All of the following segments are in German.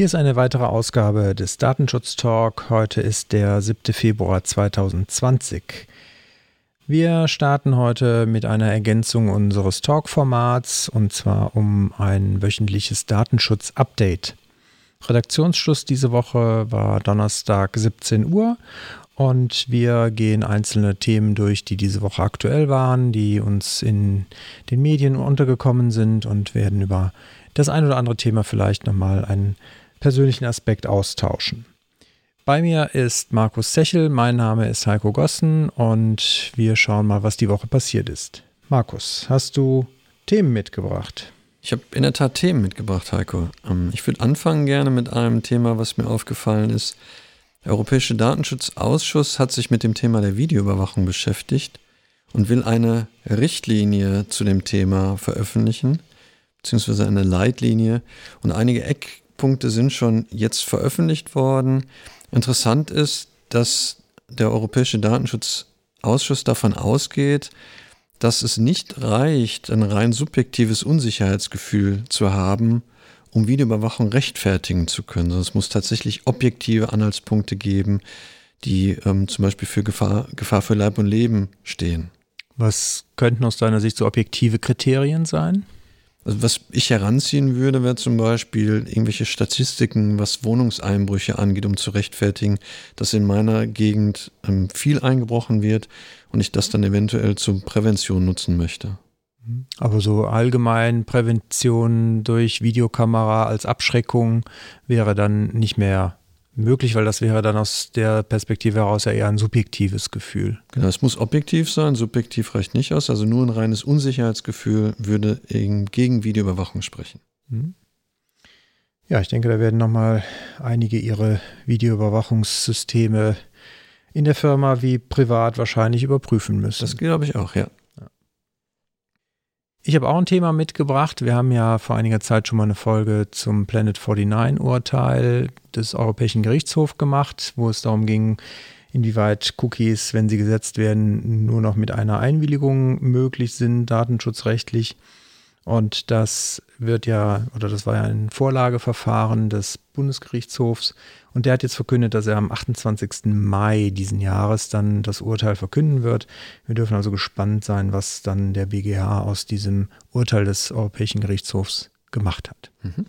Hier ist eine weitere Ausgabe des Datenschutz Talk. Heute ist der 7. Februar 2020. Wir starten heute mit einer Ergänzung unseres Talk-Formats und zwar um ein wöchentliches Datenschutz-Update. Redaktionsschluss diese Woche war Donnerstag 17 Uhr und wir gehen einzelne Themen durch, die diese Woche aktuell waren, die uns in den Medien untergekommen sind und werden über das ein oder andere Thema vielleicht nochmal einen persönlichen Aspekt austauschen. Bei mir ist Markus Sechel, mein Name ist Heiko Gossen und wir schauen mal, was die Woche passiert ist. Markus, hast du Themen mitgebracht? Ich habe in der Tat Themen mitgebracht, Heiko. Ähm, ich würde anfangen gerne mit einem Thema, was mir aufgefallen ist. Der Europäische Datenschutzausschuss hat sich mit dem Thema der Videoüberwachung beschäftigt und will eine Richtlinie zu dem Thema veröffentlichen, beziehungsweise eine Leitlinie. Und einige Eckpunkte sind schon jetzt veröffentlicht worden. Interessant ist, dass der Europäische Datenschutzausschuss davon ausgeht, dass es nicht reicht, ein rein subjektives Unsicherheitsgefühl zu haben, um Videoüberwachung rechtfertigen zu können, sondern es muss tatsächlich objektive Anhaltspunkte geben, die ähm, zum Beispiel für Gefahr, Gefahr für Leib und Leben stehen. Was könnten aus deiner Sicht so objektive Kriterien sein? Also was ich heranziehen würde, wäre zum Beispiel irgendwelche Statistiken, was Wohnungseinbrüche angeht, um zu rechtfertigen, dass in meiner Gegend ähm, viel eingebrochen wird und ich das dann eventuell zur Prävention nutzen möchte. Aber so allgemein Prävention durch Videokamera als Abschreckung wäre dann nicht mehr möglich, weil das wäre dann aus der Perspektive heraus ja eher ein subjektives Gefühl. Genau, es muss objektiv sein, subjektiv reicht nicht aus. Also nur ein reines Unsicherheitsgefühl würde gegen Videoüberwachung sprechen. Mhm. Ja, ich denke, da werden nochmal einige ihre Videoüberwachungssysteme in der Firma wie privat wahrscheinlich überprüfen müssen. Das glaube ich auch, ja. Ich habe auch ein Thema mitgebracht. Wir haben ja vor einiger Zeit schon mal eine Folge zum Planet 49-Urteil des Europäischen Gerichtshofs gemacht, wo es darum ging, inwieweit Cookies, wenn sie gesetzt werden, nur noch mit einer Einwilligung möglich sind, datenschutzrechtlich. Und das wird ja, oder das war ja ein Vorlageverfahren des Bundesgerichtshofs. Und der hat jetzt verkündet, dass er am 28. Mai diesen Jahres dann das Urteil verkünden wird. Wir dürfen also gespannt sein, was dann der BGH aus diesem Urteil des Europäischen Gerichtshofs gemacht hat. Mhm.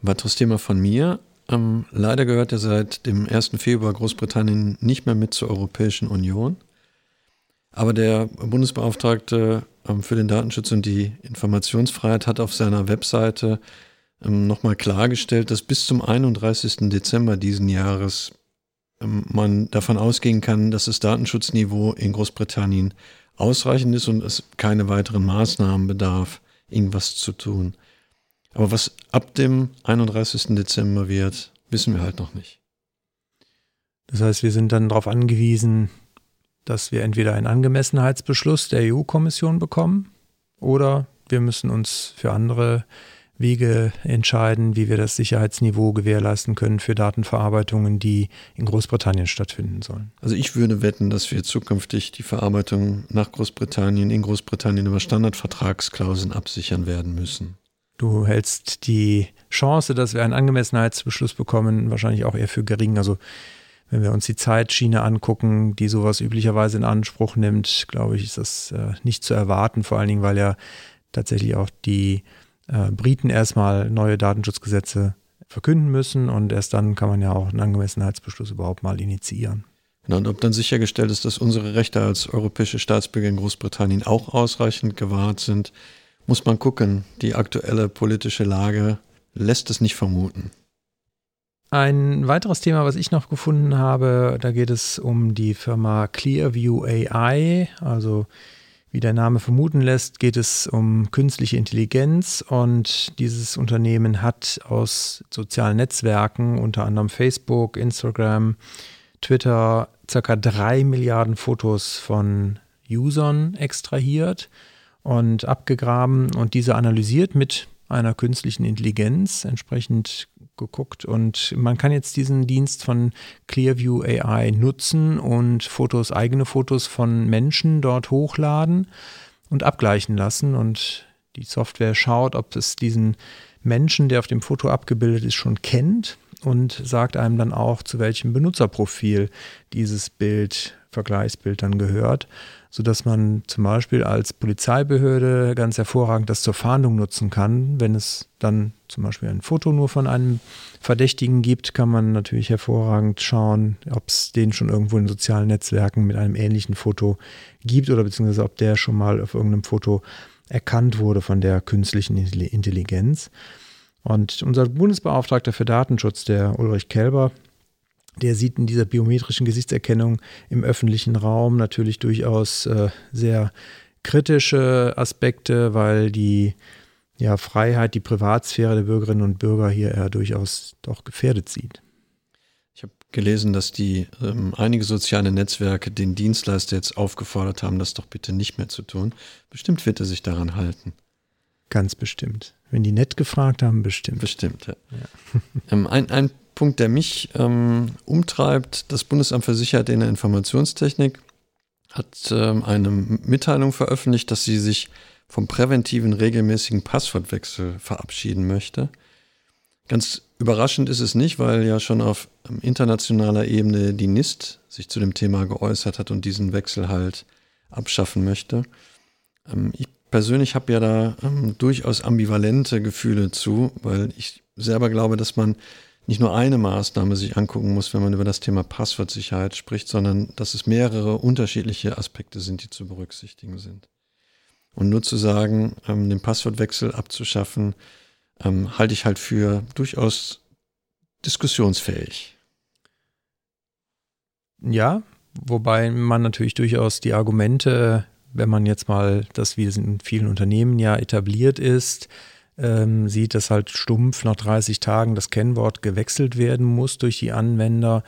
Weiteres Thema von mir. Ähm, leider gehört er seit dem 1. Februar Großbritannien nicht mehr mit zur Europäischen Union. Aber der Bundesbeauftragte für den Datenschutz und die Informationsfreiheit hat auf seiner Webseite ähm, nochmal klargestellt, dass bis zum 31. Dezember diesen Jahres ähm, man davon ausgehen kann, dass das Datenschutzniveau in Großbritannien ausreichend ist und es keine weiteren Maßnahmen bedarf, irgendwas zu tun. Aber was ab dem 31. Dezember wird, wissen wir halt noch nicht. Das heißt, wir sind dann darauf angewiesen, dass wir entweder einen Angemessenheitsbeschluss der EU-Kommission bekommen oder wir müssen uns für andere Wege entscheiden, wie wir das Sicherheitsniveau gewährleisten können für Datenverarbeitungen, die in Großbritannien stattfinden sollen. Also ich würde wetten, dass wir zukünftig die Verarbeitung nach Großbritannien in Großbritannien über Standardvertragsklauseln absichern werden müssen. Du hältst die Chance, dass wir einen Angemessenheitsbeschluss bekommen, wahrscheinlich auch eher für gering. Also wenn wir uns die Zeitschiene angucken, die sowas üblicherweise in Anspruch nimmt, glaube ich, ist das äh, nicht zu erwarten, vor allen Dingen, weil ja tatsächlich auch die äh, Briten erstmal neue Datenschutzgesetze verkünden müssen und erst dann kann man ja auch einen Angemessenheitsbeschluss überhaupt mal initiieren. Genau, und ob dann sichergestellt ist, dass unsere Rechte als europäische Staatsbürger in Großbritannien auch ausreichend gewahrt sind, muss man gucken. Die aktuelle politische Lage lässt es nicht vermuten. Ein weiteres Thema, was ich noch gefunden habe, da geht es um die Firma Clearview AI. Also wie der Name vermuten lässt, geht es um künstliche Intelligenz und dieses Unternehmen hat aus sozialen Netzwerken, unter anderem Facebook, Instagram, Twitter, circa drei Milliarden Fotos von Usern extrahiert und abgegraben und diese analysiert mit einer künstlichen Intelligenz, entsprechend geguckt. Und man kann jetzt diesen Dienst von Clearview AI nutzen und Fotos, eigene Fotos von Menschen dort hochladen und abgleichen lassen. Und die Software schaut, ob es diesen Menschen, der auf dem Foto abgebildet ist, schon kennt und sagt einem dann auch, zu welchem Benutzerprofil dieses Bild, Vergleichsbild dann gehört, sodass man zum Beispiel als Polizeibehörde ganz hervorragend das zur Fahndung nutzen kann. Wenn es dann zum Beispiel ein Foto nur von einem Verdächtigen gibt, kann man natürlich hervorragend schauen, ob es den schon irgendwo in sozialen Netzwerken mit einem ähnlichen Foto gibt oder beziehungsweise ob der schon mal auf irgendeinem Foto erkannt wurde von der künstlichen Intelligenz. Und unser Bundesbeauftragter für Datenschutz, der Ulrich Kelber, der sieht in dieser biometrischen Gesichtserkennung im öffentlichen Raum natürlich durchaus äh, sehr kritische Aspekte, weil die ja, Freiheit, die Privatsphäre der Bürgerinnen und Bürger hier eher durchaus doch gefährdet sieht. Ich habe gelesen, dass die ähm, einige soziale Netzwerke den Dienstleister jetzt aufgefordert haben, das doch bitte nicht mehr zu tun. Bestimmt wird er sich daran halten. Ganz bestimmt. Wenn die nett gefragt haben, bestimmt. Bestimmt, ja. ja. ähm, ein, ein Punkt, der mich ähm, umtreibt, das Bundesamt für Sicherheit in der Informationstechnik hat ähm, eine Mitteilung veröffentlicht, dass sie sich vom präventiven regelmäßigen Passwortwechsel verabschieden möchte. Ganz überraschend ist es nicht, weil ja schon auf ähm, internationaler Ebene die NIST sich zu dem Thema geäußert hat und diesen Wechsel halt abschaffen möchte. Ähm, ich persönlich habe ja da ähm, durchaus ambivalente Gefühle zu, weil ich selber glaube, dass man nicht nur eine Maßnahme sich angucken muss, wenn man über das Thema Passwortsicherheit spricht, sondern dass es mehrere unterschiedliche Aspekte sind, die zu berücksichtigen sind. Und nur zu sagen, ähm, den Passwortwechsel abzuschaffen, ähm, halte ich halt für durchaus diskussionsfähig. Ja, wobei man natürlich durchaus die Argumente wenn man jetzt mal das, wie es in vielen Unternehmen ja etabliert ist, ähm, sieht, dass halt stumpf nach 30 Tagen das Kennwort gewechselt werden muss durch die Anwender.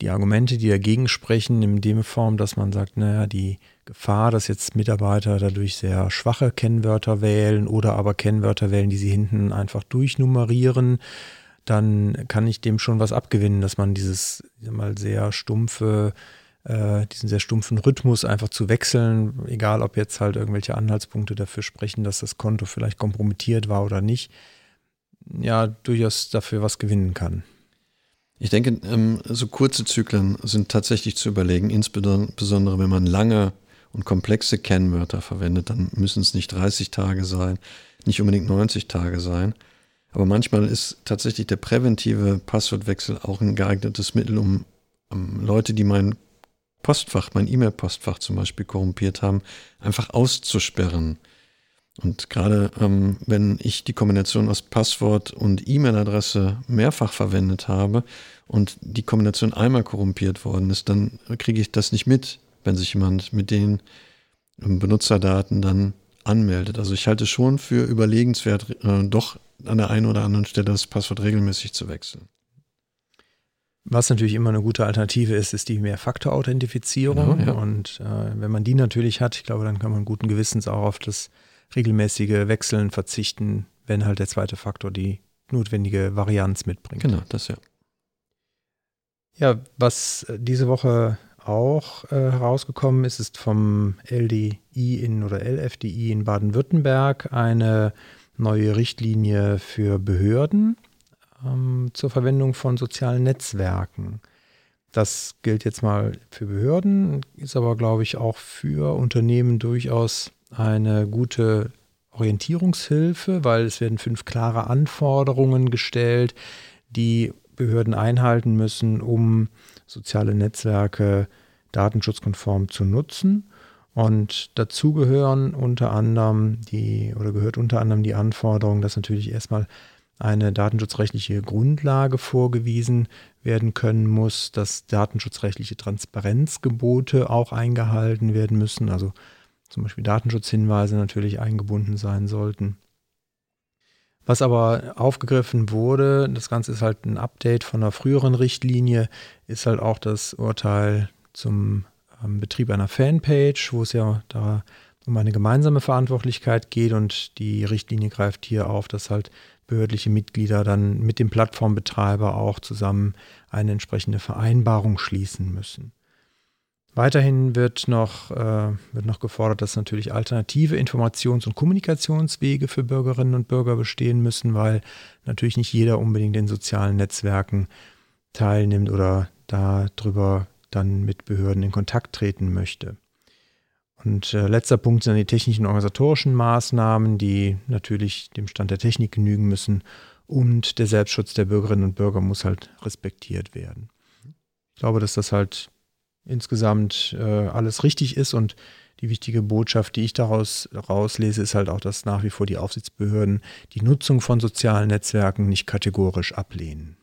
Die Argumente, die dagegen sprechen, in dem Form, dass man sagt, naja, die Gefahr, dass jetzt Mitarbeiter dadurch sehr schwache Kennwörter wählen oder aber Kennwörter wählen, die sie hinten einfach durchnummerieren, dann kann ich dem schon was abgewinnen, dass man dieses mal sehr stumpfe äh, diesen sehr stumpfen Rhythmus einfach zu wechseln, egal ob jetzt halt irgendwelche Anhaltspunkte dafür sprechen, dass das Konto vielleicht kompromittiert war oder nicht, ja, durchaus dafür was gewinnen kann. Ich denke, ähm, so kurze Zyklen sind tatsächlich zu überlegen, insbesondere wenn man lange und komplexe Kennwörter verwendet, dann müssen es nicht 30 Tage sein, nicht unbedingt 90 Tage sein. Aber manchmal ist tatsächlich der präventive Passwortwechsel auch ein geeignetes Mittel, um, Leute, die mein Postfach, mein E-Mail-Postfach zum Beispiel korrumpiert haben, einfach auszusperren. Und gerade ähm, wenn ich die Kombination aus Passwort und E-Mail-Adresse mehrfach verwendet habe und die Kombination einmal korrumpiert worden ist, dann kriege ich das nicht mit, wenn sich jemand mit den ähm, Benutzerdaten dann anmeldet. Also ich halte schon für überlegenswert, äh, doch an der einen oder anderen Stelle das Passwort regelmäßig zu wechseln. Was natürlich immer eine gute Alternative ist, ist die Mehrfaktor-Authentifizierung. Genau, ja. Und äh, wenn man die natürlich hat, ich glaube, dann kann man guten Gewissens auch auf das regelmäßige Wechseln verzichten, wenn halt der zweite Faktor die notwendige Varianz mitbringt. Genau, das ja. Ja, was diese Woche auch äh, herausgekommen ist, ist vom LDI in oder LFDI in Baden-Württemberg eine neue Richtlinie für Behörden ähm, zur Verwendung von sozialen Netzwerken. Das gilt jetzt mal für Behörden, ist aber, glaube ich, auch für Unternehmen durchaus eine gute Orientierungshilfe, weil es werden fünf klare Anforderungen gestellt, die Behörden einhalten müssen, um soziale Netzwerke datenschutzkonform zu nutzen. Und dazu gehören unter anderem die oder gehört unter anderem die Anforderung, dass natürlich erstmal eine datenschutzrechtliche Grundlage vorgewiesen werden können muss, dass datenschutzrechtliche Transparenzgebote auch eingehalten werden müssen, also zum Beispiel Datenschutzhinweise natürlich eingebunden sein sollten. Was aber aufgegriffen wurde, das Ganze ist halt ein Update von einer früheren Richtlinie, ist halt auch das Urteil zum ähm, Betrieb einer Fanpage, wo es ja da um eine gemeinsame Verantwortlichkeit geht und die Richtlinie greift hier auf, dass halt behördliche Mitglieder dann mit dem Plattformbetreiber auch zusammen eine entsprechende Vereinbarung schließen müssen. Weiterhin wird noch, äh, wird noch gefordert, dass natürlich alternative Informations- und Kommunikationswege für Bürgerinnen und Bürger bestehen müssen, weil natürlich nicht jeder unbedingt in sozialen Netzwerken teilnimmt oder darüber dann mit Behörden in Kontakt treten möchte. Und äh, letzter Punkt sind die technischen und organisatorischen Maßnahmen, die natürlich dem Stand der Technik genügen müssen und der Selbstschutz der Bürgerinnen und Bürger muss halt respektiert werden. Ich glaube, dass das halt insgesamt äh, alles richtig ist und die wichtige Botschaft, die ich daraus rauslese, ist halt auch, dass nach wie vor die Aufsichtsbehörden die Nutzung von sozialen Netzwerken nicht kategorisch ablehnen.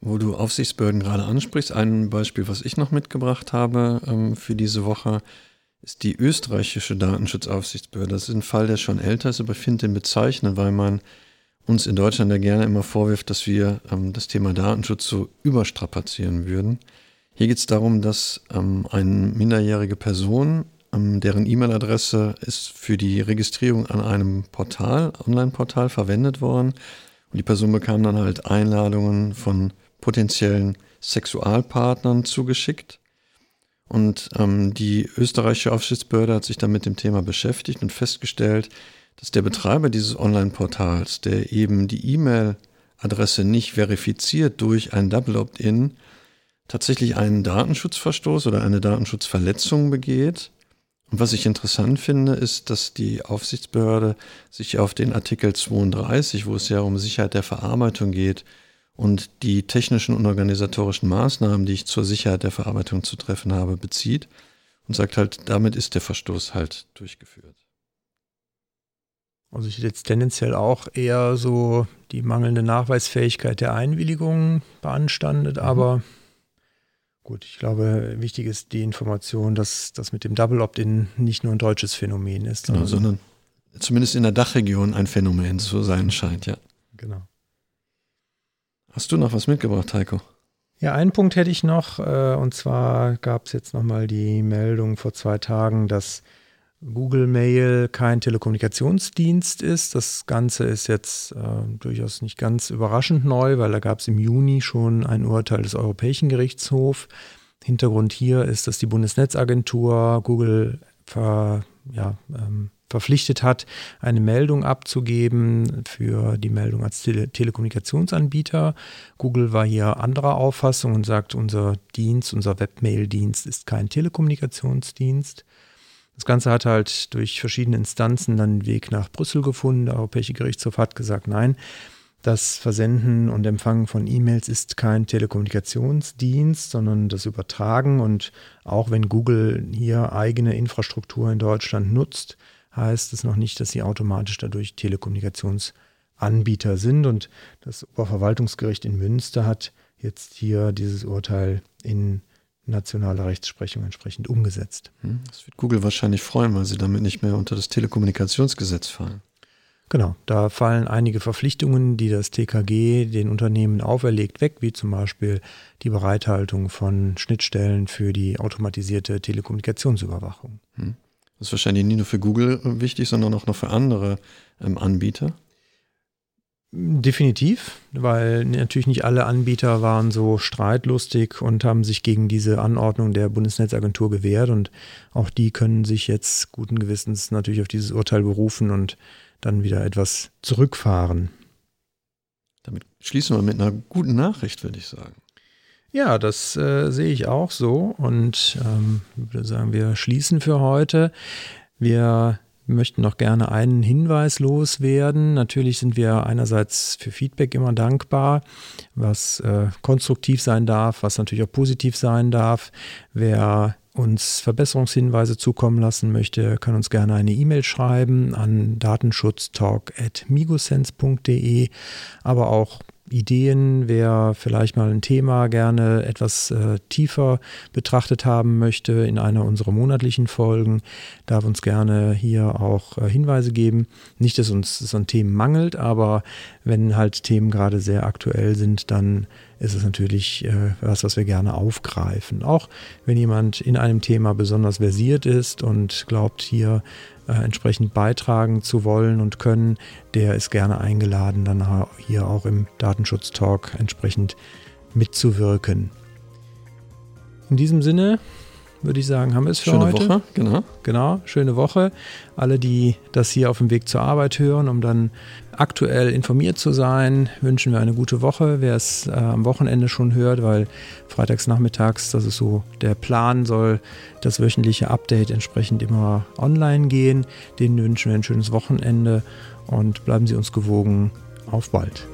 Wo du Aufsichtsbehörden gerade ansprichst, ein Beispiel, was ich noch mitgebracht habe ähm, für diese Woche, ist die österreichische Datenschutzaufsichtsbehörde. Das ist ein Fall, der schon älter ist, aber ich finde den bezeichnend, weil man uns in Deutschland ja gerne immer vorwirft, dass wir ähm, das Thema Datenschutz so überstrapazieren würden. Hier geht es darum, dass ähm, eine minderjährige Person, ähm, deren E-Mail-Adresse ist für die Registrierung an einem Portal, Online-Portal verwendet worden. Und die Person bekam dann halt Einladungen von potenziellen Sexualpartnern zugeschickt. Und ähm, die österreichische Aufsichtsbehörde hat sich dann mit dem Thema beschäftigt und festgestellt, dass der Betreiber dieses Online-Portals, der eben die E-Mail-Adresse nicht verifiziert durch ein Double Opt-in, tatsächlich einen Datenschutzverstoß oder eine Datenschutzverletzung begeht. Und was ich interessant finde, ist, dass die Aufsichtsbehörde sich auf den Artikel 32, wo es ja um Sicherheit der Verarbeitung geht, und die technischen und organisatorischen Maßnahmen, die ich zur Sicherheit der Verarbeitung zu treffen habe, bezieht und sagt halt, damit ist der Verstoß halt durchgeführt. Also ich hätte jetzt tendenziell auch eher so die mangelnde Nachweisfähigkeit der Einwilligung beanstandet, mhm. aber gut, ich glaube, wichtig ist die Information, dass das mit dem Double Opt-in nicht nur ein deutsches Phänomen ist. Genau, sondern zumindest in der Dachregion ein Phänomen zu sein scheint, ja. Genau. Hast du noch was mitgebracht, Heiko? Ja, einen Punkt hätte ich noch, äh, und zwar gab es jetzt nochmal die Meldung vor zwei Tagen, dass Google Mail kein Telekommunikationsdienst ist. Das Ganze ist jetzt äh, durchaus nicht ganz überraschend neu, weil da gab es im Juni schon ein Urteil des Europäischen Gerichtshofs. Hintergrund hier ist, dass die Bundesnetzagentur Google ver, ja, ähm, verpflichtet hat, eine Meldung abzugeben für die Meldung als Tele Telekommunikationsanbieter. Google war hier anderer Auffassung und sagt, unser Dienst, unser Webmail-Dienst ist kein Telekommunikationsdienst. Das Ganze hat halt durch verschiedene Instanzen dann den Weg nach Brüssel gefunden. Der Europäische Gerichtshof hat gesagt, nein, das Versenden und Empfangen von E-Mails ist kein Telekommunikationsdienst, sondern das Übertragen. Und auch wenn Google hier eigene Infrastruktur in Deutschland nutzt, heißt es noch nicht, dass sie automatisch dadurch Telekommunikationsanbieter sind. Und das Oberverwaltungsgericht in Münster hat jetzt hier dieses Urteil in nationale Rechtsprechung entsprechend umgesetzt. Hm, das wird Google wahrscheinlich freuen, weil sie damit nicht mehr unter das Telekommunikationsgesetz fallen. Genau, da fallen einige Verpflichtungen, die das TKG den Unternehmen auferlegt, weg, wie zum Beispiel die Bereithaltung von Schnittstellen für die automatisierte Telekommunikationsüberwachung. Hm. Das ist wahrscheinlich nicht nur für Google wichtig, sondern auch noch für andere ähm, Anbieter. Definitiv, weil natürlich nicht alle Anbieter waren so streitlustig und haben sich gegen diese Anordnung der Bundesnetzagentur gewehrt und auch die können sich jetzt guten Gewissens natürlich auf dieses Urteil berufen und dann wieder etwas zurückfahren. Damit schließen wir mit einer guten Nachricht, würde ich sagen. Ja, das äh, sehe ich auch so und ähm, würde sagen, wir schließen für heute. Wir möchten noch gerne einen Hinweis loswerden. Natürlich sind wir einerseits für Feedback immer dankbar, was äh, konstruktiv sein darf, was natürlich auch positiv sein darf. Wer uns Verbesserungshinweise zukommen lassen möchte, kann uns gerne eine E-Mail schreiben an datenschutztalk.migosense.de, aber auch Ideen, wer vielleicht mal ein Thema gerne etwas äh, tiefer betrachtet haben möchte in einer unserer monatlichen Folgen, darf uns gerne hier auch äh, Hinweise geben. Nicht, dass uns so ein Themen mangelt, aber wenn halt Themen gerade sehr aktuell sind, dann ist es natürlich äh, was, was wir gerne aufgreifen. Auch wenn jemand in einem Thema besonders versiert ist und glaubt, hier äh, entsprechend beitragen zu wollen und können, der ist gerne eingeladen, dann hier auch im Datenschutz-Talk entsprechend mitzuwirken. In diesem Sinne würde ich sagen, haben wir es für Schöne heute. Woche, genau. Genau, schöne Woche. Alle, die das hier auf dem Weg zur Arbeit hören, um dann aktuell informiert zu sein, wünschen wir eine gute Woche. Wer es äh, am Wochenende schon hört, weil freitags nachmittags, das ist so der Plan, soll das wöchentliche Update entsprechend immer online gehen. Den wünschen wir ein schönes Wochenende und bleiben Sie uns gewogen. Auf bald.